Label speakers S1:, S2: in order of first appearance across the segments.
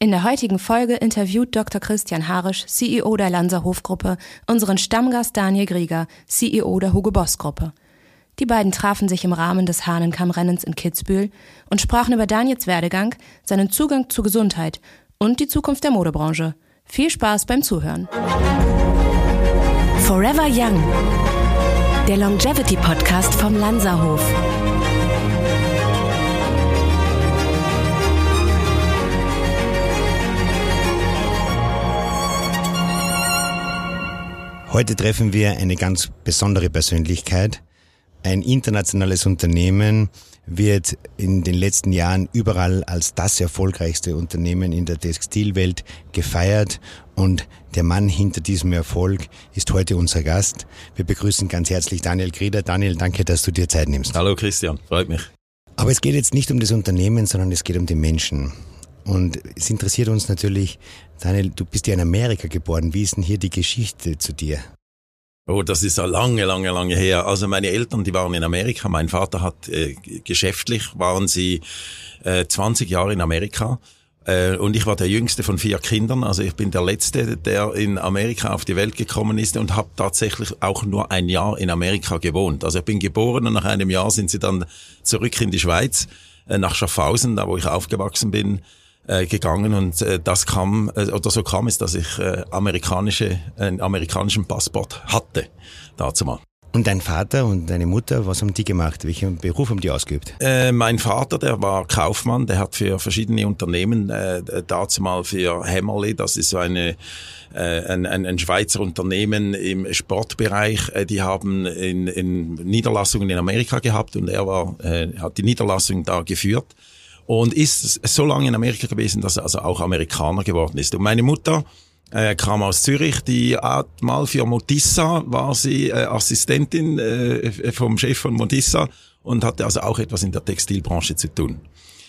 S1: In der heutigen Folge interviewt Dr. Christian Harisch, CEO der Lanser Hofgruppe, unseren Stammgast Daniel Grieger, CEO der Hugo Boss Gruppe. Die beiden trafen sich im Rahmen des Hahnenkammrennens in Kitzbühel und sprachen über Daniels Werdegang, seinen Zugang zu Gesundheit und die Zukunft der Modebranche. Viel Spaß beim Zuhören.
S2: Forever Young, der Longevity Podcast vom Lanserhof.
S3: Heute treffen wir eine ganz besondere Persönlichkeit. Ein internationales Unternehmen wird in den letzten Jahren überall als das erfolgreichste Unternehmen in der Textilwelt gefeiert und der Mann hinter diesem Erfolg ist heute unser Gast. Wir begrüßen ganz herzlich Daniel Grieder. Daniel, danke, dass du dir Zeit nimmst.
S4: Hallo Christian, freut mich.
S3: Aber es geht jetzt nicht um das Unternehmen, sondern es geht um den Menschen. Und es interessiert uns natürlich, Daniel, du bist ja in Amerika geboren. Wie ist denn hier die Geschichte zu dir?
S4: Oh, das ist ja lange, lange, lange her. Also meine Eltern, die waren in Amerika. Mein Vater hat äh, geschäftlich waren sie äh, 20 Jahre in Amerika. Äh, und ich war der jüngste von vier Kindern. Also ich bin der letzte, der in Amerika auf die Welt gekommen ist und habe tatsächlich auch nur ein Jahr in Amerika gewohnt. Also ich bin geboren und nach einem Jahr sind sie dann zurück in die Schweiz, äh, nach Schaffhausen, da wo ich aufgewachsen bin äh, gegangen und äh, das kam äh, oder so kam es, dass ich äh, amerikanische einen amerikanischen Passport hatte dazu mal.
S3: Und dein Vater und deine Mutter, was haben die gemacht? Welchen Beruf haben die ausgeübt?
S4: Äh, mein Vater, der war Kaufmann, der hat für verschiedene Unternehmen, äh, dazu mal für Hämmerli, das ist so eine, äh, ein, ein, ein Schweizer Unternehmen im Sportbereich, äh, die haben in, in Niederlassungen in Amerika gehabt und er war, äh, hat die Niederlassung da geführt und ist so lange in Amerika gewesen, dass er also auch Amerikaner geworden ist. Und meine Mutter äh, kam aus Zürich, die hat mal für Motissa war sie äh, Assistentin äh, vom Chef von Motissa und hatte also auch etwas in der Textilbranche zu tun.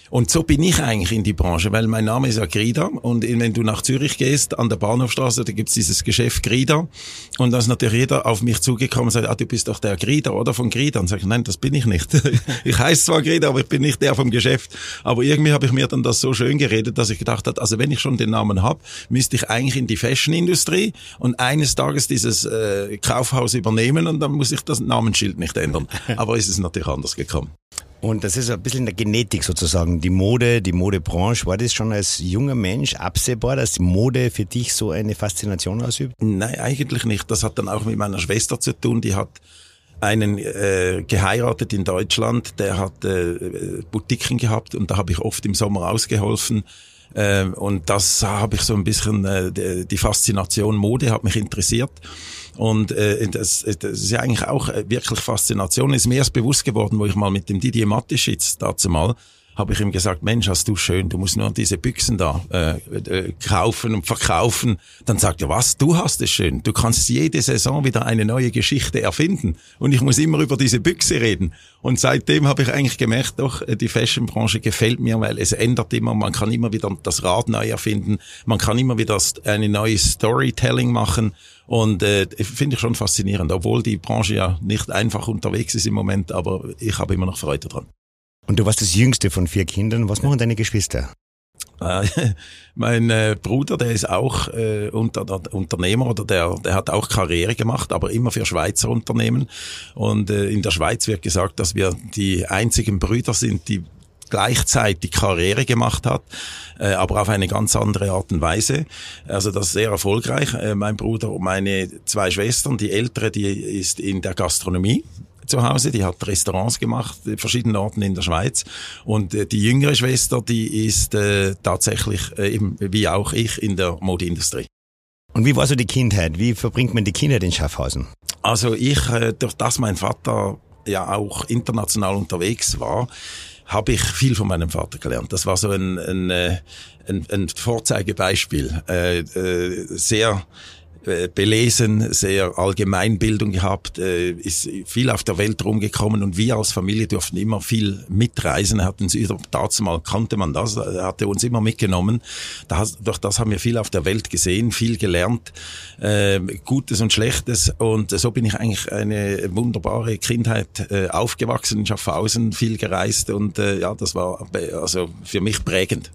S4: Und so bin ich eigentlich in die Branche, weil mein Name ist ja Grida und wenn du nach Zürich gehst, an der Bahnhofstraße, da gibt's dieses Geschäft Grida und da ist natürlich jeder auf mich zugekommen und sagt, ah, du bist doch der Grida oder von Grida. Und sage ich, nein, das bin ich nicht. ich heiße zwar Grida, aber ich bin nicht der vom Geschäft. Aber irgendwie habe ich mir dann das so schön geredet, dass ich gedacht habe, also wenn ich schon den Namen habe, müsste ich eigentlich in die Fashion-Industrie und eines Tages dieses äh, Kaufhaus übernehmen und dann muss ich das Namensschild nicht ändern. Aber es ist natürlich anders gekommen.
S3: Und das ist ein bisschen in der Genetik sozusagen. Die Mode, die Modebranche, war das schon als junger Mensch absehbar, dass die Mode für dich so eine Faszination ausübt?
S4: Nein, eigentlich nicht. Das hat dann auch mit meiner Schwester zu tun. Die hat einen äh, geheiratet in Deutschland, der hat äh, Boutiquen gehabt und da habe ich oft im Sommer ausgeholfen. Äh, und das habe ich so ein bisschen, äh, die Faszination Mode hat mich interessiert. Und äh, das, das ist ja eigentlich auch äh, wirklich Faszination. Ist mir erst bewusst geworden, wo ich mal mit dem Didier Matischitz dazu mal habe ich ihm gesagt, Mensch, hast du schön, du musst nur diese Büchsen da äh, äh, kaufen und verkaufen. Dann sagt er, was, du hast es schön. Du kannst jede Saison wieder eine neue Geschichte erfinden. Und ich muss immer über diese Büchse reden. Und seitdem habe ich eigentlich gemerkt, doch, äh, die Fashionbranche gefällt mir, weil es ändert immer, man kann immer wieder das Rad neu erfinden, man kann immer wieder eine neue Storytelling machen. Und äh, finde ich schon faszinierend, obwohl die Branche ja nicht einfach unterwegs ist im Moment, aber ich habe immer noch Freude dran.
S3: Und du warst das jüngste von vier Kindern. Was machen deine Geschwister?
S4: Äh, mein äh, Bruder, der ist auch äh, unter, der Unternehmer oder der, der hat auch Karriere gemacht, aber immer für Schweizer Unternehmen. Und äh, in der Schweiz wird gesagt, dass wir die einzigen Brüder sind, die gleichzeitig Karriere gemacht hat, äh, aber auf eine ganz andere Art und Weise. Also das ist sehr erfolgreich. Äh, mein Bruder und meine zwei Schwestern, die ältere, die ist in der Gastronomie zu Hause, die hat Restaurants gemacht, in verschiedenen Orten in der Schweiz. Und äh, die jüngere Schwester, die ist äh, tatsächlich äh, eben wie auch ich in der Modeindustrie.
S3: Und wie war so die Kindheit? Wie verbringt man die Kindheit in Schaffhausen?
S4: Also ich, äh, durch das mein Vater ja auch international unterwegs war, habe ich viel von meinem Vater gelernt. Das war so ein, ein, äh, ein, ein Vorzeigebeispiel. Äh, äh, sehr belesen, sehr Allgemeinbildung gehabt, äh, ist viel auf der Welt rumgekommen und wir als Familie durften immer viel mitreisen. Er hat uns dazu mal kannte man das, er hatte uns immer mitgenommen. durch das haben wir viel auf der Welt gesehen, viel gelernt, äh, Gutes und Schlechtes und so bin ich eigentlich eine wunderbare Kindheit aufgewachsen in Schaffhausen, viel gereist und ja, das war also für mich prägend.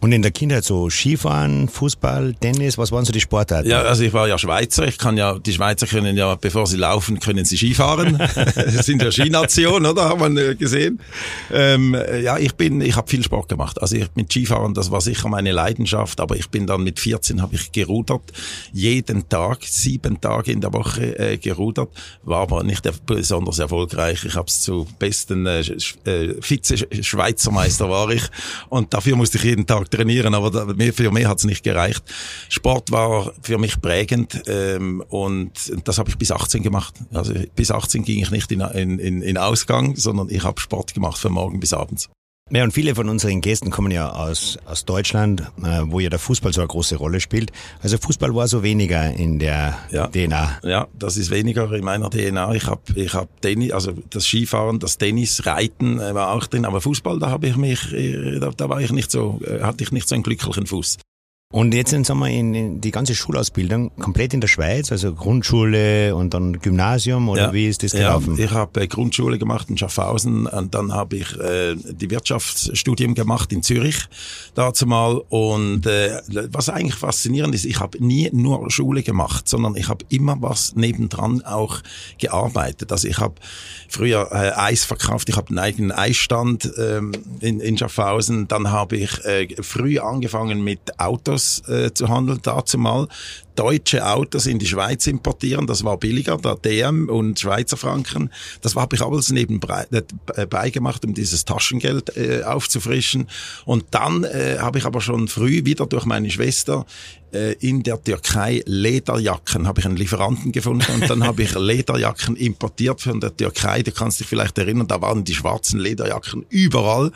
S3: Und in der Kindheit so Skifahren, Fußball, Tennis, was waren so die Sportarten?
S4: Ja, also ich war ja Schweizer. Ich kann ja, die Schweizer können ja, bevor sie laufen, können sie Skifahren. das sind ja Skination, oder? Haben wir gesehen. Ähm, ja, ich bin, ich habe viel Sport gemacht. Also ich mit Skifahren, das war sicher meine Leidenschaft. Aber ich bin dann mit 14 habe ich gerudert, jeden Tag, sieben Tage in der Woche äh, gerudert. War aber nicht besonders erfolgreich. Ich habe es zu besten äh, äh, Vize-Schweizer Meister war ich und dafür musste ich jeden Tag trainieren, aber für mich hat es nicht gereicht. Sport war für mich prägend ähm, und das habe ich bis 18 gemacht. Also bis 18 ging ich nicht in, in, in Ausgang, sondern ich habe Sport gemacht von morgen bis abends.
S3: Ja, und viele von unseren Gästen kommen ja aus, aus Deutschland, äh, wo ja der Fußball so eine große Rolle spielt. Also Fußball war so weniger in der
S4: ja.
S3: DNA.
S4: Ja, das ist weniger in meiner DNA. Ich habe ich hab Tennis, also das Skifahren, das Tennis, Reiten äh, war auch drin, aber Fußball, da habe ich mich, äh, da, da war ich nicht so, äh, hatte ich nicht so einen glücklichen Fuß.
S3: Und jetzt sind wir in, in die ganze Schulausbildung komplett in der Schweiz, also Grundschule und dann Gymnasium oder ja, wie ist das gelaufen?
S4: Ja, ich habe äh, Grundschule gemacht in Schaffhausen und dann habe ich äh, die Wirtschaftsstudium gemacht in Zürich dazu mal und äh, was eigentlich faszinierend ist, ich habe nie nur Schule gemacht, sondern ich habe immer was nebendran auch gearbeitet. Also ich habe früher äh, Eis verkauft, ich habe einen eigenen Eisstand ähm, in, in Schaffhausen, dann habe ich äh, früh angefangen mit Autos Autos äh, zu handeln, dazu mal deutsche Autos in die Schweiz importieren. Das war billiger, der DM und Schweizer Franken. Das habe ich alles nebenbei äh, gemacht, um dieses Taschengeld äh, aufzufrischen. Und dann äh, habe ich aber schon früh wieder durch meine Schwester äh, in der Türkei Lederjacken, habe ich einen Lieferanten gefunden und dann habe ich Lederjacken importiert von der Türkei. Du kannst dich vielleicht erinnern, da waren die schwarzen Lederjacken überall.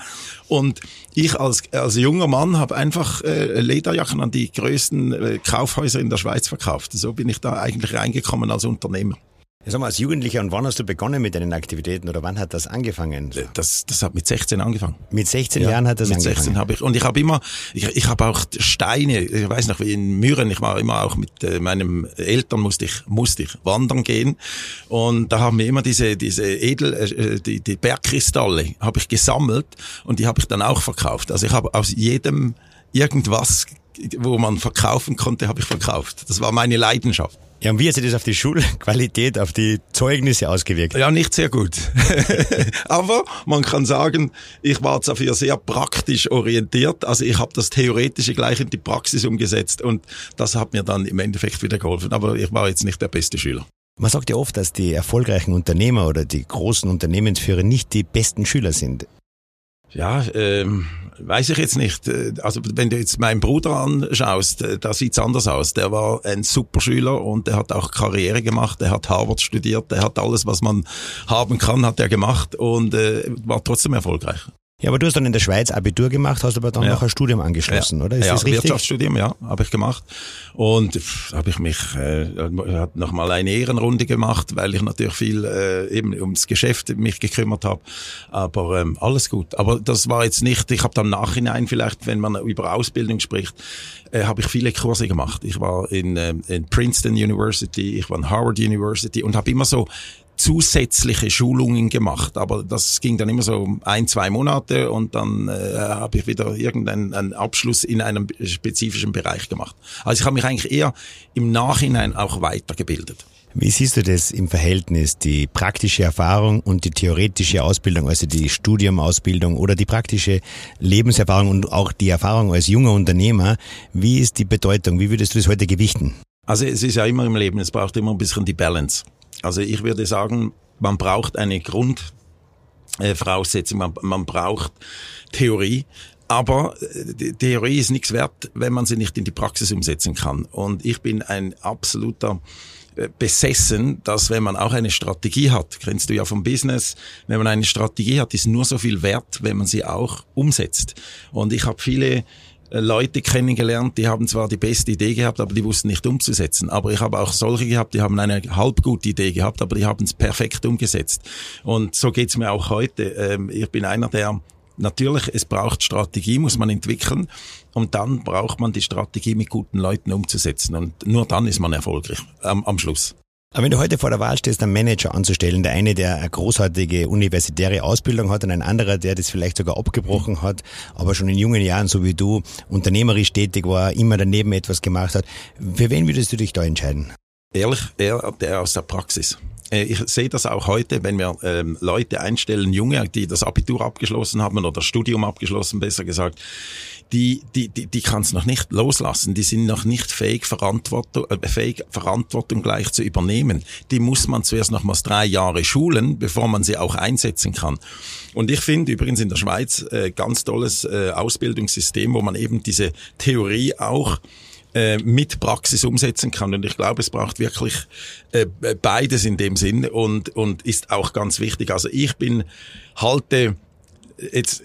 S4: Und ich als, als junger Mann habe einfach äh, Lederjacken an die größten äh, Kaufhäuser in der Schweiz Schweiz verkauft. So bin ich da eigentlich reingekommen als Unternehmer.
S3: Sag mal, als Jugendlicher, und wann hast du begonnen mit deinen Aktivitäten oder wann hat das angefangen?
S4: Das, das hat mit 16 angefangen.
S3: Mit 16 ja, Jahren hat das
S4: mit
S3: angefangen?
S4: Mit 16 habe ich, und ich habe immer, ich, ich habe auch Steine, ich weiß noch, wie in Müren, ich war immer auch mit äh, meinem Eltern musste ich, musste ich wandern gehen und da haben wir immer diese, diese Edel, äh, die, die Bergkristalle habe ich gesammelt und die habe ich dann auch verkauft. Also ich habe aus jedem irgendwas wo man verkaufen konnte, habe ich verkauft. Das war meine Leidenschaft.
S3: Ja, und wie hat sich das auf die Schulqualität, auf die Zeugnisse ausgewirkt?
S4: Ja, nicht sehr gut. Aber man kann sagen, ich war dafür sehr praktisch orientiert. Also ich habe das Theoretische gleich in die Praxis umgesetzt und das hat mir dann im Endeffekt wieder geholfen. Aber ich war jetzt nicht der beste Schüler.
S3: Man sagt ja oft, dass die erfolgreichen Unternehmer oder die großen Unternehmensführer nicht die besten Schüler sind.
S4: Ja, ähm, weiß ich jetzt nicht. Äh, also wenn du jetzt meinen Bruder anschaust, äh, da sieht's anders aus. Der war ein Superschüler und der hat auch Karriere gemacht. Der hat Harvard studiert. Der hat alles, was man haben kann, hat er gemacht und äh, war trotzdem erfolgreich.
S3: Ja, aber du hast dann in der Schweiz Abitur gemacht, hast aber dann ja. noch ein Studium angeschlossen,
S4: ja.
S3: oder?
S4: Ist ja, das richtig? Wirtschaftsstudium, ja, habe ich gemacht. Und habe ich mich äh, noch mal eine Ehrenrunde gemacht, weil ich natürlich viel äh, eben ums Geschäft mich gekümmert habe. Aber ähm, alles gut. Aber das war jetzt nicht. Ich habe dann Nachhinein vielleicht, wenn man über Ausbildung spricht, äh, habe ich viele Kurse gemacht. Ich war in, äh, in Princeton University, ich war in Harvard University und habe immer so zusätzliche Schulungen gemacht, aber das ging dann immer so ein, zwei Monate und dann äh, habe ich wieder irgendeinen Abschluss in einem spezifischen Bereich gemacht. Also ich habe mich eigentlich eher im Nachhinein auch weitergebildet.
S3: Wie siehst du das im Verhältnis, die praktische Erfahrung und die theoretische Ausbildung, also die Studiumausbildung oder die praktische Lebenserfahrung und auch die Erfahrung als junger Unternehmer? Wie ist die Bedeutung? Wie würdest du das heute gewichten?
S4: Also es ist ja immer im Leben, es braucht immer ein bisschen die Balance. Also ich würde sagen, man braucht eine Grundvoraussetzung, man, man braucht Theorie, aber äh, die Theorie ist nichts wert, wenn man sie nicht in die Praxis umsetzen kann. Und ich bin ein absoluter äh, besessen, dass wenn man auch eine Strategie hat, kennst du ja vom Business, wenn man eine Strategie hat, ist nur so viel wert, wenn man sie auch umsetzt. Und ich habe viele äh, Leute kennengelernt, die haben zwar die beste Idee gehabt, aber die wussten nicht umzusetzen. Aber ich habe auch solche gehabt, die haben eine halb gute Idee gehabt, aber die haben es perfekt umgesetzt. Und so geht's mir auch heute. Ähm, ich bin einer, der Natürlich, es braucht Strategie, muss man entwickeln. Und dann braucht man die Strategie mit guten Leuten umzusetzen. Und nur dann ist man erfolgreich am, am Schluss.
S3: Aber wenn du heute vor der Wahl stehst, einen Manager anzustellen, der eine, der eine großartige universitäre Ausbildung hat und ein anderer, der das vielleicht sogar abgebrochen hat, aber schon in jungen Jahren, so wie du, unternehmerisch tätig war, immer daneben etwas gemacht hat, für wen würdest du dich da entscheiden?
S4: Ehrlich, eher der aus der Praxis. Äh, ich sehe das auch heute, wenn wir ähm, Leute einstellen, Junge, die das Abitur abgeschlossen haben oder das Studium abgeschlossen, besser gesagt, die, die, die, die kann es noch nicht loslassen. Die sind noch nicht fähig, Verantwortung, äh, fähig, Verantwortung gleich zu übernehmen. Die muss man zuerst nochmals drei Jahre schulen, bevor man sie auch einsetzen kann. Und ich finde übrigens in der Schweiz äh, ganz tolles äh, Ausbildungssystem, wo man eben diese Theorie auch äh, mit Praxis umsetzen kann. Und ich glaube, es braucht wirklich äh, beides in dem Sinn und, und ist auch ganz wichtig. Also ich bin, halte jetzt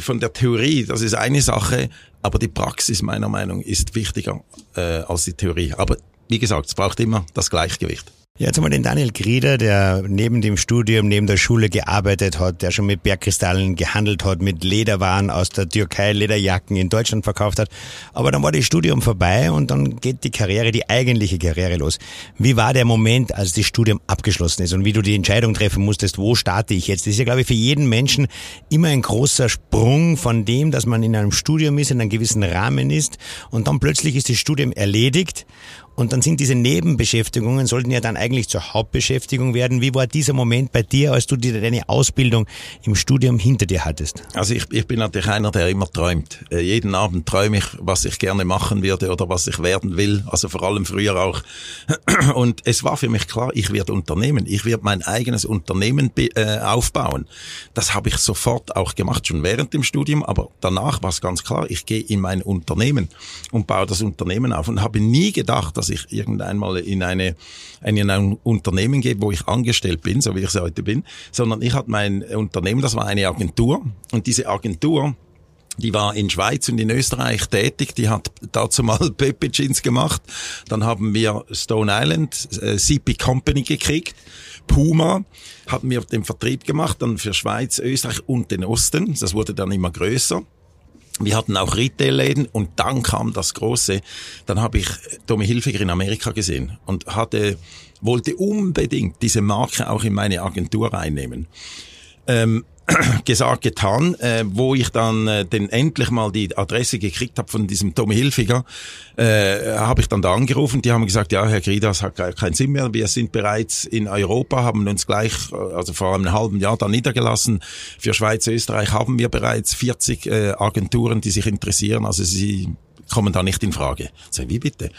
S4: von der Theorie, das ist eine Sache, aber die Praxis meiner Meinung ist wichtiger äh, als die Theorie. Aber wie gesagt, es braucht immer das Gleichgewicht.
S3: Ja, jetzt haben wir den Daniel Grieder, der neben dem Studium, neben der Schule gearbeitet hat, der schon mit Bergkristallen gehandelt hat, mit Lederwaren aus der Türkei, Lederjacken in Deutschland verkauft hat. Aber dann war das Studium vorbei und dann geht die Karriere, die eigentliche Karriere los. Wie war der Moment, als das Studium abgeschlossen ist und wie du die Entscheidung treffen musstest, wo starte ich jetzt? Das ist ja, glaube ich, für jeden Menschen immer ein großer Sprung von dem, dass man in einem Studium ist, in einem gewissen Rahmen ist und dann plötzlich ist das Studium erledigt und dann sind diese Nebenbeschäftigungen, sollten ja dann eigentlich zur Hauptbeschäftigung werden. Wie war dieser Moment bei dir, als du deine Ausbildung im Studium hinter dir hattest?
S4: Also ich, ich bin natürlich einer, der immer träumt. Äh, jeden Abend träume ich, was ich gerne machen würde oder was ich werden will. Also vor allem früher auch. Und es war für mich klar, ich werde Unternehmen. Ich werde mein eigenes Unternehmen äh, aufbauen. Das habe ich sofort auch gemacht, schon während dem Studium. Aber danach war es ganz klar, ich gehe in mein Unternehmen und baue das Unternehmen auf und habe nie gedacht, dass ich irgendwann mal in eine, in ein Unternehmen gehe, wo ich angestellt bin, so wie ich es heute bin, sondern ich hatte mein Unternehmen, das war eine Agentur und diese Agentur, die war in Schweiz und in Österreich tätig. Die hat dazu mal Pepe Jeans gemacht. Dann haben wir Stone Island, äh, CP Company gekriegt. Puma haben wir den Vertrieb gemacht, dann für Schweiz, Österreich und den Osten. Das wurde dann immer größer. Wir hatten auch Retail-Läden und dann kam das Große. Dann habe ich Tommy Hilfiger in Amerika gesehen und hatte, wollte unbedingt diese Marke auch in meine Agentur reinnehmen. Ähm, gesagt, getan, äh, wo ich dann äh, den endlich mal die Adresse gekriegt habe von diesem Tommy Hilfiger, äh, habe ich dann da angerufen. Die haben gesagt, ja, Herr Gridas hat keinen Sinn mehr. Wir sind bereits in Europa, haben uns gleich, äh, also vor einem halben Jahr da niedergelassen. Für Schweiz, Österreich haben wir bereits 40 äh, Agenturen, die sich interessieren. Also sie kommen da nicht in Frage. So, wie bitte?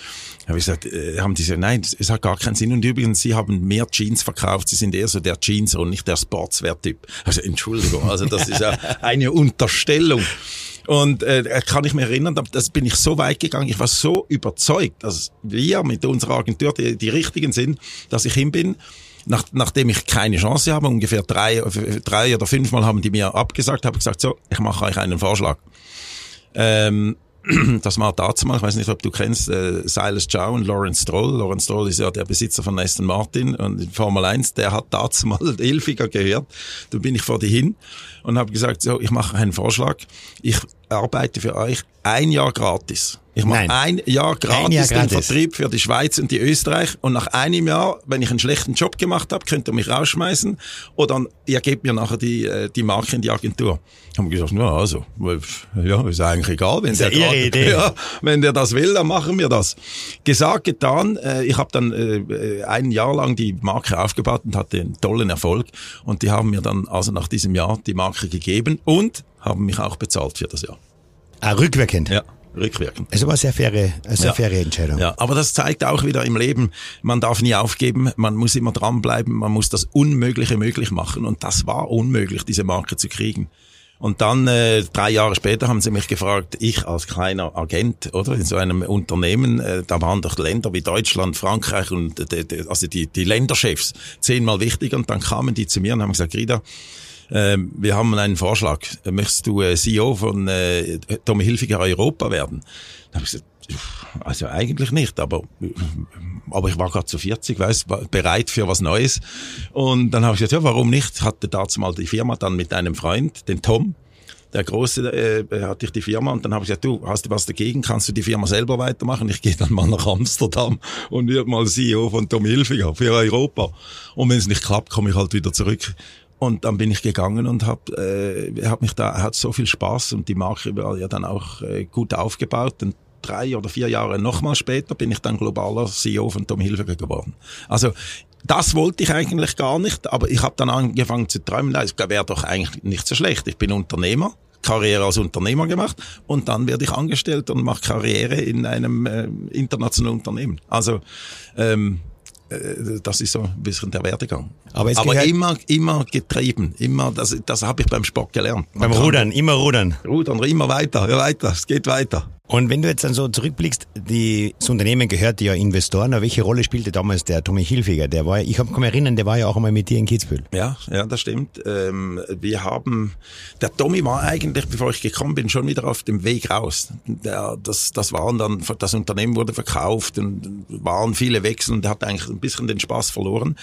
S4: Habe ich gesagt, äh, haben die gesagt, nein, es hat gar keinen Sinn. Und übrigens, sie haben mehr Jeans verkauft. Sie sind eher so der Jeans und nicht der Sportswear-Typ. Also Entschuldigung, also das ist ja eine Unterstellung. Und äh, kann ich mich erinnern, das bin ich so weit gegangen, ich war so überzeugt, dass wir mit unserer Agentur die, die richtigen sind, dass ich hin bin. Nach, nachdem ich keine Chance habe, ungefähr drei, drei oder fünfmal haben die mir abgesagt, habe ich gesagt, so, ich mache euch einen Vorschlag. Ähm, das war dazu mal, ich weiß nicht, ob du kennst, äh, Silas Chow und Lawrence Stroll. Lawrence Stroll ist ja der Besitzer von Aston Martin und in Formel 1, der hat dazu mal Elfiger gehört. Da bin ich vor dir hin und habe gesagt, so, ich mache einen Vorschlag. Ich arbeite für euch ein Jahr gratis. Ich mache ein Jahr gratis ein Jahr den gratis. Vertrieb für die Schweiz und die Österreich und nach einem Jahr, wenn ich einen schlechten Job gemacht habe, könnt ihr mich rausschmeißen oder ihr gebt mir nachher die, äh, die Marke in die Agentur. Haben gesagt, ja, also, ja, ist eigentlich egal, wenn der, grad, Idee. Ja, wenn der das will, dann machen wir das. Gesagt, getan. Äh, ich habe dann äh, ein Jahr lang die Marke aufgebaut und hatte einen tollen Erfolg und die haben mir dann also nach diesem Jahr die Marke gegeben und haben mich auch bezahlt für das Jahr.
S3: Ah, rückwirkend?
S4: Ja rückwirkend.
S3: Es war eine sehr faire, eine sehr ja. faire Entscheidung.
S4: Ja, aber das zeigt auch wieder im Leben, man darf nie aufgeben, man muss immer dranbleiben, man muss das Unmögliche möglich machen und das war unmöglich, diese Marke zu kriegen. Und dann äh, drei Jahre später haben sie mich gefragt, ich als kleiner Agent, oder in so einem Unternehmen, äh, da waren doch Länder wie Deutschland, Frankreich und äh, also die, die Länderchefs zehnmal wichtiger. Und dann kamen die zu mir und haben gesagt, Grida, ähm, wir haben einen Vorschlag. Möchtest du äh, CEO von äh, Tommy Hilfiger Europa werden? Da habe ich gesagt, also eigentlich nicht, aber, aber ich war gerade zu 40, weiß, bereit für was Neues. Und dann habe ich gesagt, ja, warum nicht? Hatte dazu mal die Firma dann mit einem Freund, den Tom, der Große äh, hatte ich die Firma und dann habe ich gesagt, du, hast du was dagegen? Kannst du die Firma selber weitermachen? Ich gehe dann mal nach Amsterdam und werde mal CEO von Tom Hilfiger für Europa. Und wenn es nicht klappt, komme ich halt wieder zurück. Und dann bin ich gegangen und habe äh, hab mich da hat so viel Spaß und die Marke war ja dann auch äh, gut aufgebaut. Und drei oder vier Jahre nochmal später bin ich dann globaler CEO von Tom Hilfiger geworden. Also das wollte ich eigentlich gar nicht, aber ich habe dann angefangen zu träumen, das wäre doch eigentlich nicht so schlecht. Ich bin Unternehmer, Karriere als Unternehmer gemacht und dann werde ich angestellt und mache Karriere in einem äh, internationalen Unternehmen. Also ähm, äh, das ist so ein bisschen der Werdegang. Aber, Aber immer, immer getrieben, immer, das, das habe ich beim Sport gelernt.
S3: Man beim Rudern, immer Rudern.
S4: Rudern, immer weiter, weiter, es geht weiter.
S3: Und wenn du jetzt dann so zurückblickst, die, das Unternehmen gehört ja Investoren, aber welche Rolle spielte damals der Tommy Hilfiger? Der war, ich kann mich erinnern, der war ja auch einmal mit dir in Kitzbühel.
S4: Ja, ja, das stimmt. Ähm, wir haben, der Tommy war eigentlich, bevor ich gekommen bin, schon wieder auf dem Weg raus. Der, das, das waren dann, das Unternehmen wurde verkauft und waren viele Wechsel und er hat eigentlich ein bisschen den Spaß verloren.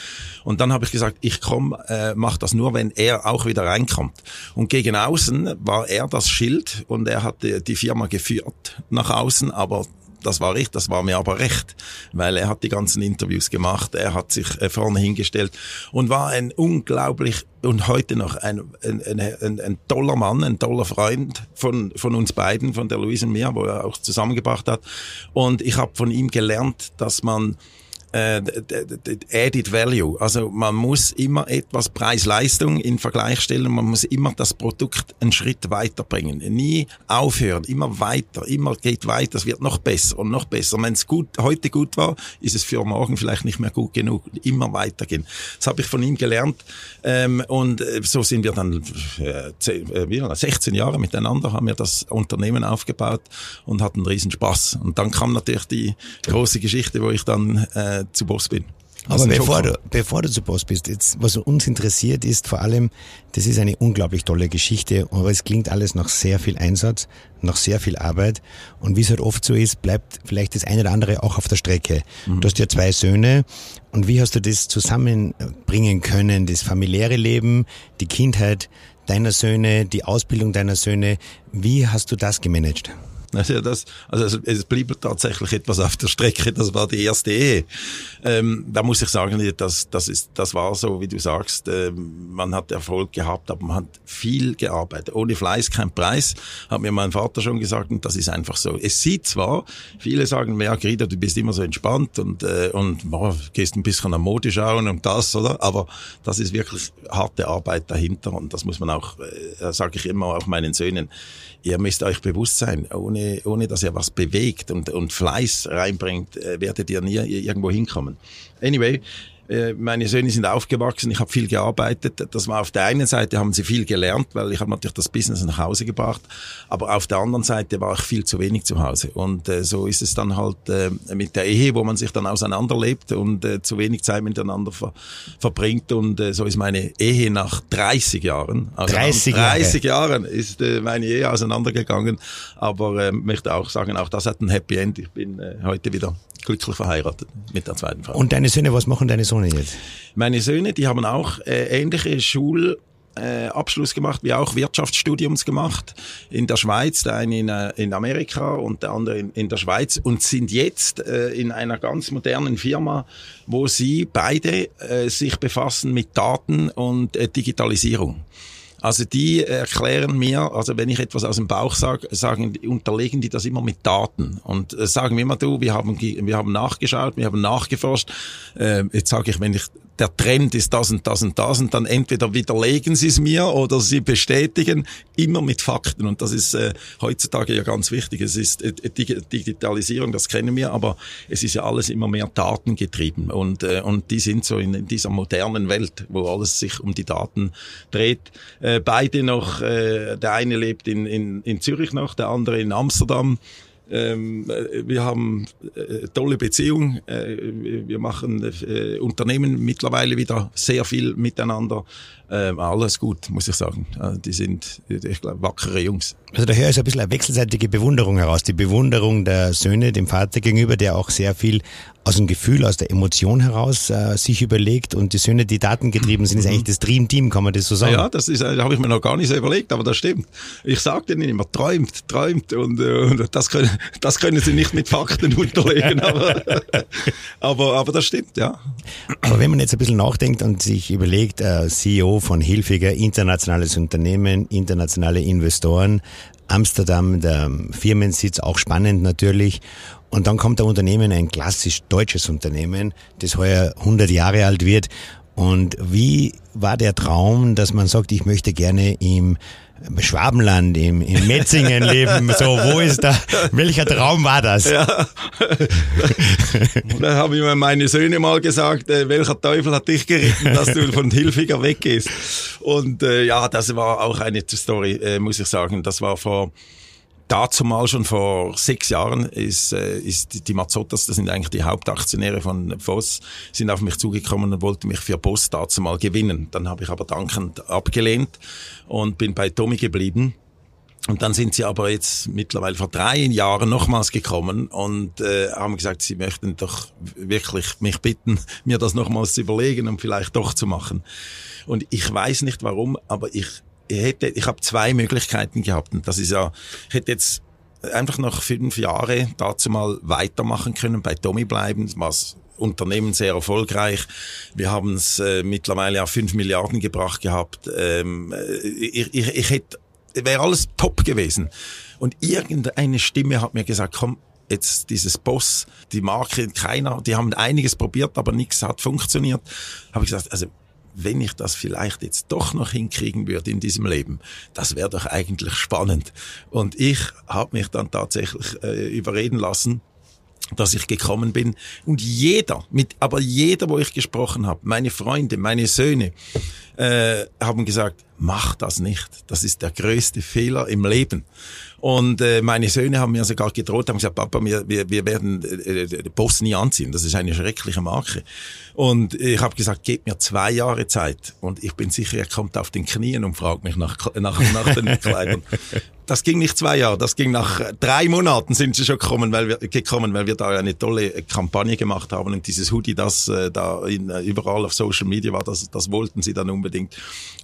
S4: Und dann habe ich gesagt, ich komme, äh, mach das nur, wenn er auch wieder reinkommt. Und gegen außen war er das Schild und er hat die Firma geführt nach außen, aber das war richtig, das war mir aber recht, weil er hat die ganzen Interviews gemacht, er hat sich äh, vorne hingestellt und war ein unglaublich und heute noch ein, ein, ein, ein, toller Mann, ein toller Freund von, von uns beiden, von der Luise und mir, wo er auch zusammengebracht hat. Und ich habe von ihm gelernt, dass man äh, Added Value. Also man muss immer etwas Preis-Leistung in Vergleich stellen. Man muss immer das Produkt einen Schritt weiterbringen. Nie aufhören, immer weiter, immer geht weiter. Es wird noch besser und noch besser. Wenn es gut, heute gut war, ist es für morgen vielleicht nicht mehr gut genug. Immer weitergehen. Das habe ich von ihm gelernt. Ähm, und äh, so sind wir dann äh, 10, äh, 16 Jahre miteinander, haben wir das Unternehmen aufgebaut und hatten riesen Spaß. Und dann kam natürlich die große Geschichte, wo ich dann äh, zu Boss bin.
S3: Aber bevor du, bevor du zu Boss bist, jetzt, was uns interessiert ist vor allem, das ist eine unglaublich tolle Geschichte, aber es klingt alles nach sehr viel Einsatz, nach sehr viel Arbeit und wie es halt oft so ist, bleibt vielleicht das eine oder andere auch auf der Strecke. Mhm. Du hast ja zwei Söhne und wie hast du das zusammenbringen können, das familiäre Leben, die Kindheit deiner Söhne, die Ausbildung deiner Söhne, wie hast du das gemanagt?
S4: Also, das, also es blieb tatsächlich etwas auf der Strecke. Das war die erste Ehe. Ähm, da muss ich sagen, das, das, ist, das war so, wie du sagst, äh, man hat Erfolg gehabt, aber man hat viel gearbeitet. Ohne Fleiß kein Preis, hat mir mein Vater schon gesagt und das ist einfach so. Es sieht zwar, viele sagen, ja, Grida, du bist immer so entspannt und, äh, und boah, gehst ein bisschen am Mode schauen und das, oder? Aber das ist wirklich harte Arbeit dahinter und das muss man auch, äh, sage ich immer auch meinen Söhnen, ihr müsst euch bewusst sein, ohne, ohne dass ihr was bewegt und, und Fleiß reinbringt, äh, werdet ihr nie irgendwo hinkommen. Anyway, meine Söhne sind aufgewachsen, ich habe viel gearbeitet. Das war auf der einen Seite haben sie viel gelernt, weil ich habe natürlich das Business nach Hause gebracht, aber auf der anderen Seite war ich viel zu wenig zu Hause und äh, so ist es dann halt äh, mit der Ehe, wo man sich dann auseinanderlebt und äh, zu wenig Zeit miteinander ver verbringt und äh, so ist meine Ehe nach 30 Jahren,
S3: also 30,
S4: 30 Jahre. Jahren ist äh, meine Ehe auseinandergegangen, aber äh, möchte auch sagen, auch das hat ein Happy End. Ich bin äh, heute wieder glücklich verheiratet mit der zweiten Frau.
S3: Und deine Söhne, was machen deine Söhne jetzt?
S4: Meine Söhne, die haben auch äh, ähnliche Schul äh, Abschluss gemacht, wie auch Wirtschaftsstudiums gemacht in der Schweiz, der eine in, äh, in Amerika und der andere in, in der Schweiz und sind jetzt äh, in einer ganz modernen Firma, wo sie beide äh, sich befassen mit Daten und äh, Digitalisierung. Also die erklären mir, also wenn ich etwas aus dem Bauch sage, sagen, unterlegen die das immer mit Daten und äh, sagen mir immer, du, wir haben, wir haben nachgeschaut, wir haben nachgeforscht. Äh, jetzt sage ich, wenn ich der Trend ist das und das und das und dann entweder widerlegen sie es mir oder sie bestätigen, immer mit Fakten und das ist äh, heutzutage ja ganz wichtig. Es ist äh, Digitalisierung, das kennen wir, aber es ist ja alles immer mehr datengetrieben und, äh, und die sind so in, in dieser modernen Welt, wo alles sich um die Daten dreht. Äh, beide noch, äh, der eine lebt in, in, in Zürich noch, der andere in Amsterdam. Ähm, äh, wir haben äh, tolle Beziehungen. Äh, wir machen äh, Unternehmen mittlerweile wieder sehr viel miteinander. Ähm, alles gut, muss ich sagen. Also die sind, ich glaube, wackere Jungs.
S3: Also da höre ich so ein bisschen eine wechselseitige Bewunderung heraus. Die Bewunderung der Söhne dem Vater gegenüber, der auch sehr viel aus dem Gefühl, aus der Emotion heraus äh, sich überlegt und die Söhne, die datengetrieben sind, ist eigentlich das Dream Team, kann man das so sagen?
S4: Ja, das ist, äh, habe ich mir noch gar nicht so überlegt, aber das stimmt. Ich sage denen immer, träumt, träumt und, äh, das, können, das können sie nicht mit Fakten unterlegen, aber, aber, aber das stimmt, ja.
S3: Aber wenn man jetzt ein bisschen nachdenkt und sich überlegt, äh, CEO von Hilfiger, internationales Unternehmen, internationale Investoren, Amsterdam, der Firmensitz, auch spannend natürlich. Und dann kommt ein Unternehmen, ein klassisch deutsches Unternehmen, das heuer 100 Jahre alt wird. Und wie war der Traum, dass man sagt, ich möchte gerne im Schwabenland, im, im Metzingen leben, so, wo ist da, welcher Traum war das? Ja.
S4: da habe ich mir meine Söhne mal gesagt, äh, welcher Teufel hat dich geritten, dass du von Hilfiger weggehst. Und äh, ja, das war auch eine Story, äh, muss ich sagen. Das war vor dazu mal schon vor sechs Jahren ist, äh, ist die Mazzotas, das sind eigentlich die Hauptaktionäre von Voss, sind auf mich zugekommen und wollten mich für Boss dazu mal gewinnen. Dann habe ich aber dankend abgelehnt und bin bei Tommy geblieben. Und dann sind sie aber jetzt mittlerweile vor drei Jahren nochmals gekommen und äh, haben gesagt, sie möchten doch wirklich mich bitten, mir das nochmals zu überlegen und vielleicht doch zu machen. Und ich weiß nicht warum, aber ich hätte, ich habe zwei Möglichkeiten gehabt. Und das ist ja, ich hätte jetzt einfach noch fünf Jahre dazu mal weitermachen können, bei Tommy bleiben, was Unternehmen sehr erfolgreich. Wir haben es äh, mittlerweile auf fünf Milliarden gebracht gehabt. Ähm, äh, ich, ich, ich hätte, wäre alles top gewesen. Und irgendeine Stimme hat mir gesagt, komm, jetzt dieses Boss, die Marke, keiner, die haben einiges probiert, aber nichts hat funktioniert. Habe ich gesagt, also wenn ich das vielleicht jetzt doch noch hinkriegen würde in diesem Leben, das wäre doch eigentlich spannend. Und ich habe mich dann tatsächlich äh, überreden lassen, dass ich gekommen bin. Und jeder, mit, aber jeder, wo ich gesprochen habe, meine Freunde, meine Söhne, äh, haben gesagt, mach das nicht. Das ist der größte Fehler im Leben. Und äh, meine Söhne haben mir sogar gedroht, haben gesagt, Papa, wir, wir, wir werden äh, äh Boss nie anziehen. Das ist eine schreckliche Marke. Und ich habe gesagt, gebt mir zwei Jahre Zeit. Und ich bin sicher, er kommt auf den Knien und fragt mich nach, nach, nach den Kleidern. Das ging nicht zwei Jahre, das ging nach drei Monaten sind sie schon gekommen, weil wir, gekommen, weil wir da eine tolle Kampagne gemacht haben und dieses Hoodie, das äh, da in, äh, überall auf Social Media war, das, das wollten sie dann unbedingt.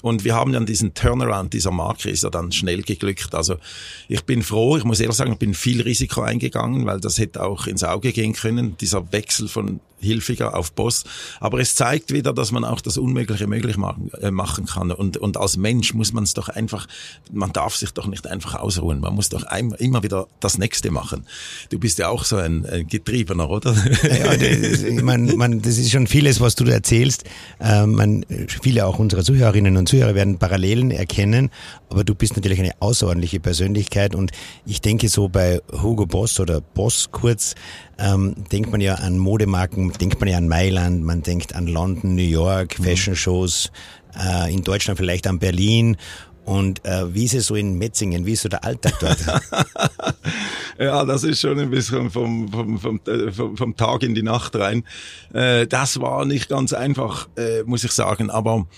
S4: Und wir haben dann diesen Turnaround dieser Marke ist ja dann schnell geglückt. Also ich bin froh, ich muss ehrlich sagen, ich bin viel Risiko eingegangen, weil das hätte auch ins Auge gehen können, dieser Wechsel von Hilfiger auf Boss. Aber es zeigt wieder, dass man auch das Unmögliche möglich machen, äh, machen kann. Und, und als Mensch muss man es doch einfach, man darf sich doch nicht einfach ausruhen. Man muss doch ein, immer wieder das Nächste machen. Du bist ja auch so ein, ein Getriebener, oder?
S3: Ja, das, man, man, das ist schon vieles, was du erzählst. Ähm, man, viele auch unserer Zuhörerinnen und Zuhörer werden Parallelen erkennen. Aber du bist natürlich eine außerordentliche Persönlichkeit. Und ich denke so bei Hugo Boss oder Boss kurz, ähm, denkt man ja an Modemarken, denkt man ja an Mailand, man denkt an London, New York, mhm. Fashion Shows, äh, in Deutschland vielleicht an Berlin. Und äh, wie ist es so in Metzingen? Wie ist so der Alltag dort?
S4: ja, das ist schon ein bisschen vom, vom, vom, äh, vom, vom Tag in die Nacht rein. Äh, das war nicht ganz einfach, äh, muss ich sagen. Aber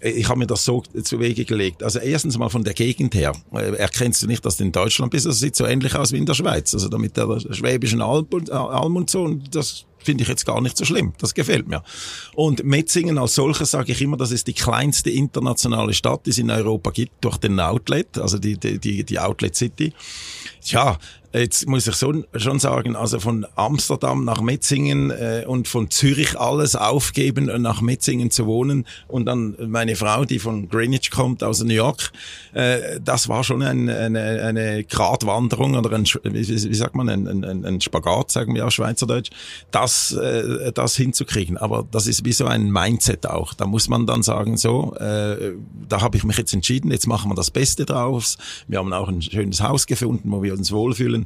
S4: ich habe mir das so zu Wege gelegt. Also erstens mal von der Gegend her. Äh, erkennst du nicht, dass du in Deutschland bist? Das sieht so ähnlich aus wie in der Schweiz. Also da mit der schwäbischen Alm und, Alm und so. Und das finde ich jetzt gar nicht so schlimm. Das gefällt mir. Und Metzingen als solches sage ich immer, das ist die kleinste internationale Stadt, die es in Europa gibt, durch den Outlet, also die, die, die, die Outlet City. Ja, Jetzt muss ich schon sagen, also von Amsterdam nach Metzingen äh, und von Zürich alles aufgeben, äh, nach Metzingen zu wohnen und dann meine Frau, die von Greenwich kommt, aus New York, äh, das war schon ein, eine, eine Gratwanderung oder ein, wie, wie sagt man, ein, ein, ein Spagat, sagen wir auf Schweizerdeutsch, das, äh, das hinzukriegen. Aber das ist wie so ein Mindset auch. Da muss man dann sagen, so, äh, da habe ich mich jetzt entschieden, jetzt machen wir das Beste draus. Wir haben auch ein schönes Haus gefunden, wo wir uns wohlfühlen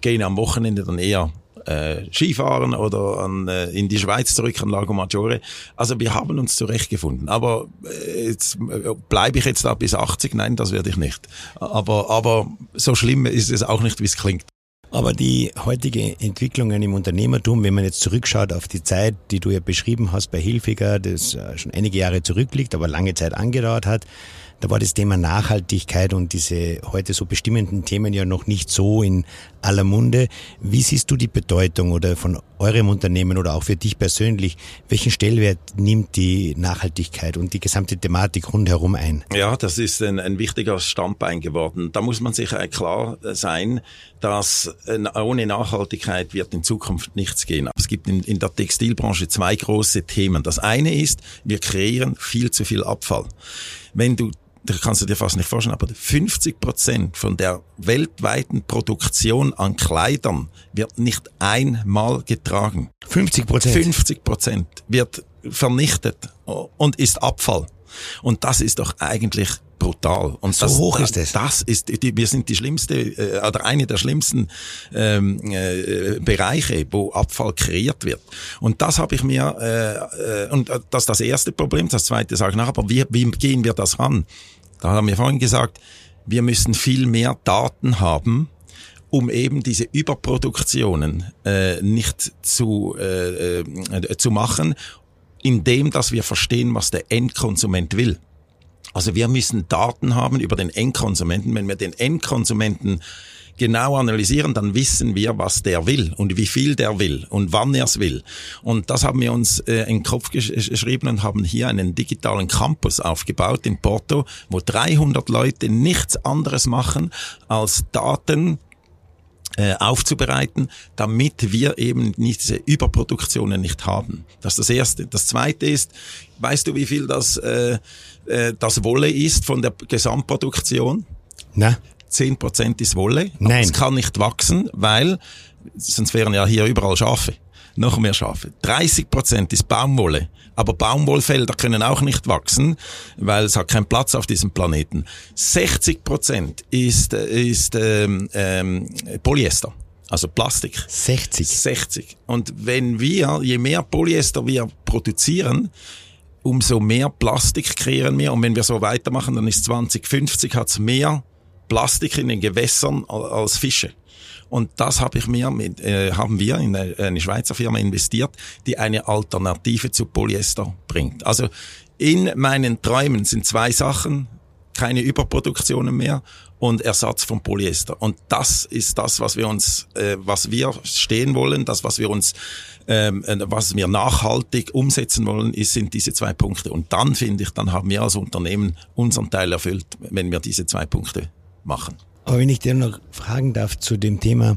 S4: gehen am Wochenende dann eher äh, Skifahren oder an, äh, in die Schweiz zurück an Lago Maggiore. Also wir haben uns zurechtgefunden. Aber äh, jetzt äh, bleibe ich jetzt da bis 80? Nein, das werde ich nicht. Aber, aber so schlimm ist es auch nicht, wie es klingt.
S3: Aber die heutige Entwicklungen im Unternehmertum, wenn man jetzt zurückschaut auf die Zeit, die du ja beschrieben hast bei Hilfiger, das äh, schon einige Jahre zurückliegt, aber lange Zeit angedauert hat, da war das Thema Nachhaltigkeit und diese heute so bestimmenden Themen ja noch nicht so in aller Munde. Wie siehst du die Bedeutung oder von eurem Unternehmen oder auch für dich persönlich, welchen Stellwert nimmt die Nachhaltigkeit und die gesamte Thematik rundherum ein?
S4: Ja, das ist ein, ein wichtiger Standbein geworden. Da muss man sich klar sein, dass äh, ohne Nachhaltigkeit wird in Zukunft nichts gehen. Es gibt in, in der Textilbranche zwei große Themen. Das eine ist, wir kreieren viel zu viel Abfall. Wenn du da kannst du dir fast nicht vorstellen, aber 50 Prozent von der weltweiten Produktion an Kleidern wird nicht einmal getragen.
S3: 50 Prozent?
S4: 50 Prozent wird vernichtet und ist Abfall. Und das ist doch eigentlich brutal. Und
S3: so
S4: das,
S3: hoch ist es.
S4: Das ist, die, wir sind die schlimmste äh, oder eine der schlimmsten ähm, äh, Bereiche, wo Abfall kreiert wird. Und das habe ich mir äh, äh, und das ist das erste Problem. Das zweite sage ich nach. Aber wie, wie gehen wir das ran? Da haben wir vorhin gesagt, wir müssen viel mehr Daten haben, um eben diese Überproduktionen äh, nicht zu, äh, äh, zu machen, indem dass wir verstehen, was der Endkonsument will. Also wir müssen Daten haben über den Endkonsumenten. Wenn wir den Endkonsumenten genau analysieren, dann wissen wir, was der will und wie viel der will und wann er es will. Und das haben wir uns äh, in den Kopf gesch geschrieben und haben hier einen digitalen Campus aufgebaut in Porto, wo 300 Leute nichts anderes machen als Daten äh, aufzubereiten, damit wir eben diese Überproduktionen nicht haben. Das ist das Erste. Das Zweite ist, weißt du, wie viel das, äh, äh, das Wolle ist von der Gesamtproduktion?
S3: Na?
S4: 10% ist Wolle.
S3: Nein.
S4: es kann nicht wachsen, weil sonst wären ja hier überall Schafe. Noch mehr Schafe. 30% ist Baumwolle. Aber Baumwollfelder können auch nicht wachsen, weil es hat keinen Platz auf diesem Planeten. 60% ist, ist ähm, ähm, Polyester. Also Plastik.
S3: 60.
S4: 60. Und wenn wir, je mehr Polyester wir produzieren, umso mehr Plastik kreieren wir. Und wenn wir so weitermachen, dann ist 2050 hat's mehr Plastik in den Gewässern als Fische. Und das habe ich mir mit, äh, haben wir in eine, eine Schweizer Firma investiert, die eine Alternative zu Polyester bringt. Also in meinen Träumen sind zwei Sachen, keine Überproduktionen mehr und Ersatz von Polyester. Und das ist das, was wir uns, äh, was wir stehen wollen, das, was wir uns, ähm, äh, was wir nachhaltig umsetzen wollen, ist, sind diese zwei Punkte. Und dann finde ich, dann haben wir als Unternehmen unseren Teil erfüllt, wenn wir diese zwei Punkte machen.
S3: Aber wenn ich dir noch fragen darf zu dem Thema,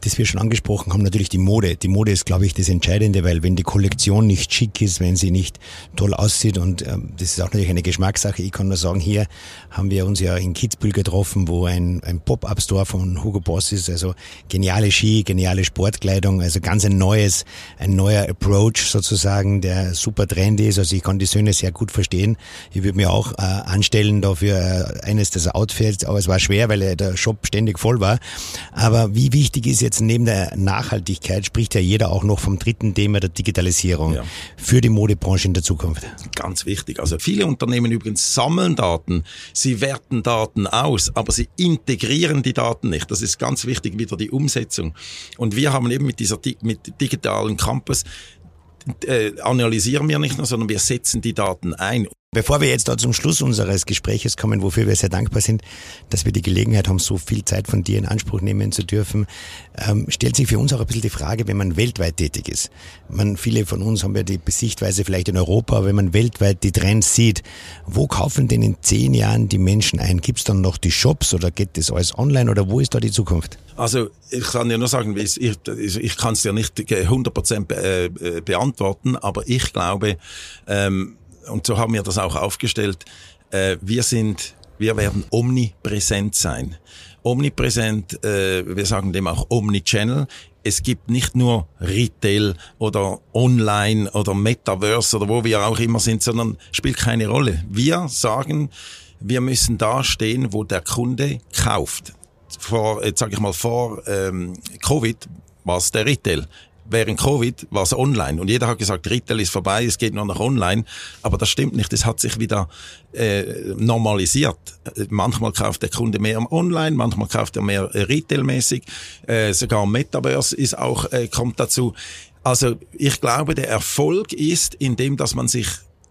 S3: das wir schon angesprochen haben, natürlich die Mode. Die Mode ist, glaube ich, das Entscheidende, weil wenn die Kollektion nicht schick ist, wenn sie nicht toll aussieht und äh, das ist auch natürlich eine Geschmackssache. Ich kann nur sagen, hier haben wir uns ja in Kitzbühel getroffen, wo ein, ein Pop-Up-Store von Hugo Boss ist. Also geniale Ski, geniale Sportkleidung, also ganz ein neues, ein neuer Approach sozusagen, der super trendy ist. Also ich kann die Söhne sehr gut verstehen. Ich würde mir auch äh, anstellen dafür äh, eines dieser Outfits, aber es war schwer, weil der Shop ständig voll war. Aber wie wichtig wichtig ist jetzt neben der Nachhaltigkeit, spricht ja jeder auch noch vom dritten Thema der Digitalisierung ja. für die Modebranche in der Zukunft.
S4: Ganz wichtig. Also viele Unternehmen übrigens sammeln Daten, sie werten Daten aus, aber sie integrieren die Daten nicht. Das ist ganz wichtig, wieder die Umsetzung. Und wir haben eben mit dieser mit digitalen Campus äh, analysieren wir nicht nur, sondern wir setzen die Daten ein.
S3: Bevor wir jetzt da zum Schluss unseres Gespräches kommen, wofür wir sehr dankbar sind, dass wir die Gelegenheit haben, so viel Zeit von dir in Anspruch nehmen zu dürfen, ähm, stellt sich für uns auch ein bisschen die Frage, wenn man weltweit tätig ist. Man, viele von uns haben ja die Sichtweise vielleicht in Europa, wenn man weltweit die Trends sieht, wo kaufen denn in zehn Jahren die Menschen ein? Gibt es dann noch die Shops oder geht das alles online oder wo ist da die Zukunft?
S4: Also ich kann dir nur sagen, ich, ich kann es dir nicht 100% äh, beantworten, aber ich glaube, ähm, und so haben wir das auch aufgestellt, äh, wir sind, wir werden omnipräsent sein. Omnipräsent, äh, wir sagen dem auch Omnichannel. Es gibt nicht nur Retail oder Online oder Metaverse oder wo wir auch immer sind, sondern spielt keine Rolle. Wir sagen, wir müssen da stehen, wo der Kunde kauft. Vor, jetzt sage ich mal, vor ähm, Covid war es der Retail während Covid war es online und jeder hat gesagt, Retail ist vorbei, es geht nur noch online. Aber das stimmt nicht. Es hat sich wieder äh, normalisiert. Manchmal kauft der Kunde mehr online, manchmal kauft er mehr äh, retailmäßig. Äh, sogar Metaverse ist auch äh, kommt dazu. Also ich glaube, der Erfolg ist in dem, dass man sich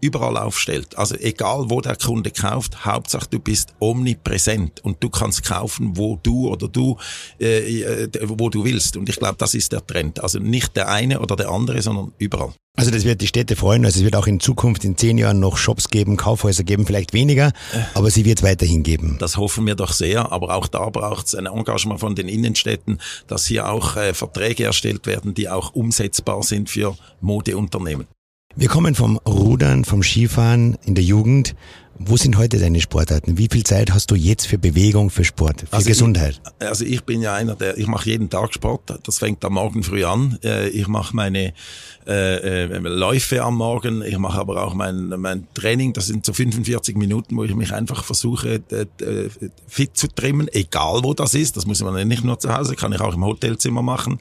S4: überall aufstellt. Also egal, wo der Kunde kauft, Hauptsache du bist omnipräsent und du kannst kaufen, wo du oder du, äh, äh wo du willst. Und ich glaube, das ist der Trend. Also nicht der eine oder der andere, sondern überall.
S3: Also das wird die Städte freuen. Also es wird auch in Zukunft in zehn Jahren noch Shops geben, Kaufhäuser geben, vielleicht weniger, aber sie wird es weiterhin geben.
S4: Das hoffen wir doch sehr. Aber auch da braucht es ein Engagement von den Innenstädten, dass hier auch äh, Verträge erstellt werden, die auch umsetzbar sind für Modeunternehmen.
S3: Wir kommen vom Rudern, vom Skifahren in der Jugend wo sind heute deine Sportarten? Wie viel Zeit hast du jetzt für Bewegung, für Sport, für also Gesundheit?
S4: Ich, also ich bin ja einer, der, ich mache jeden Tag Sport. Das fängt am Morgen früh an. Äh, ich mache meine äh, äh, Läufe am Morgen. Ich mache aber auch mein, mein Training. Das sind so 45 Minuten, wo ich mich einfach versuche, fit zu trimmen, egal wo das ist. Das muss man nicht nur zu Hause, kann ich auch im Hotelzimmer machen.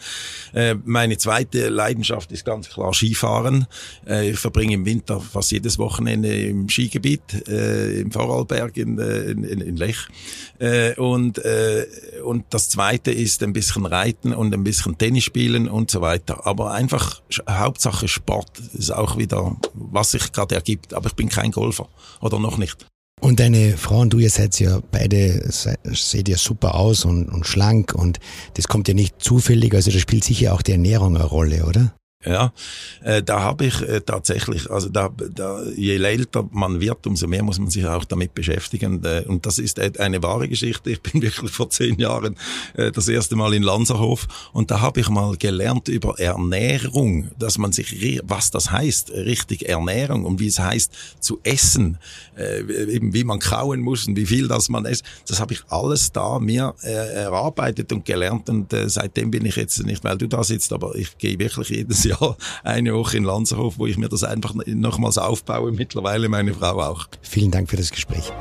S4: Äh, meine zweite Leidenschaft ist ganz klar Skifahren. Ich verbringe im Winter fast jedes Wochenende im Skigebiet. Äh, im Vorarlberg in, äh, in, in Lech. Äh, und, äh, und das zweite ist ein bisschen Reiten und ein bisschen Tennis spielen und so weiter. Aber einfach Hauptsache Sport ist auch wieder, was sich gerade ergibt. Aber ich bin kein Golfer oder noch nicht.
S3: Und deine Frau und du, ihr seid ja beide, seht ja super aus und, und schlank und das kommt ja nicht zufällig, also da spielt sicher auch die Ernährung eine Rolle, oder?
S4: Ja, äh, da habe ich äh, tatsächlich, also da, da, je älter man wird, umso mehr muss man sich auch damit beschäftigen. Äh, und das ist eine wahre Geschichte. Ich bin wirklich vor zehn Jahren äh, das erste Mal in Lanzerhof und da habe ich mal gelernt über Ernährung, dass man sich, was das heißt, richtig Ernährung und wie es heißt zu essen, äh, eben wie man kauen muss und wie viel das man isst. Das habe ich alles da mir äh, erarbeitet und gelernt und äh, seitdem bin ich jetzt nicht, weil du da sitzt, aber ich gehe wirklich jedes Jahr Jahr eine Woche in Lanzerhof, wo ich mir das einfach nochmals aufbaue. Mittlerweile meine Frau auch.
S3: Vielen Dank für das Gespräch.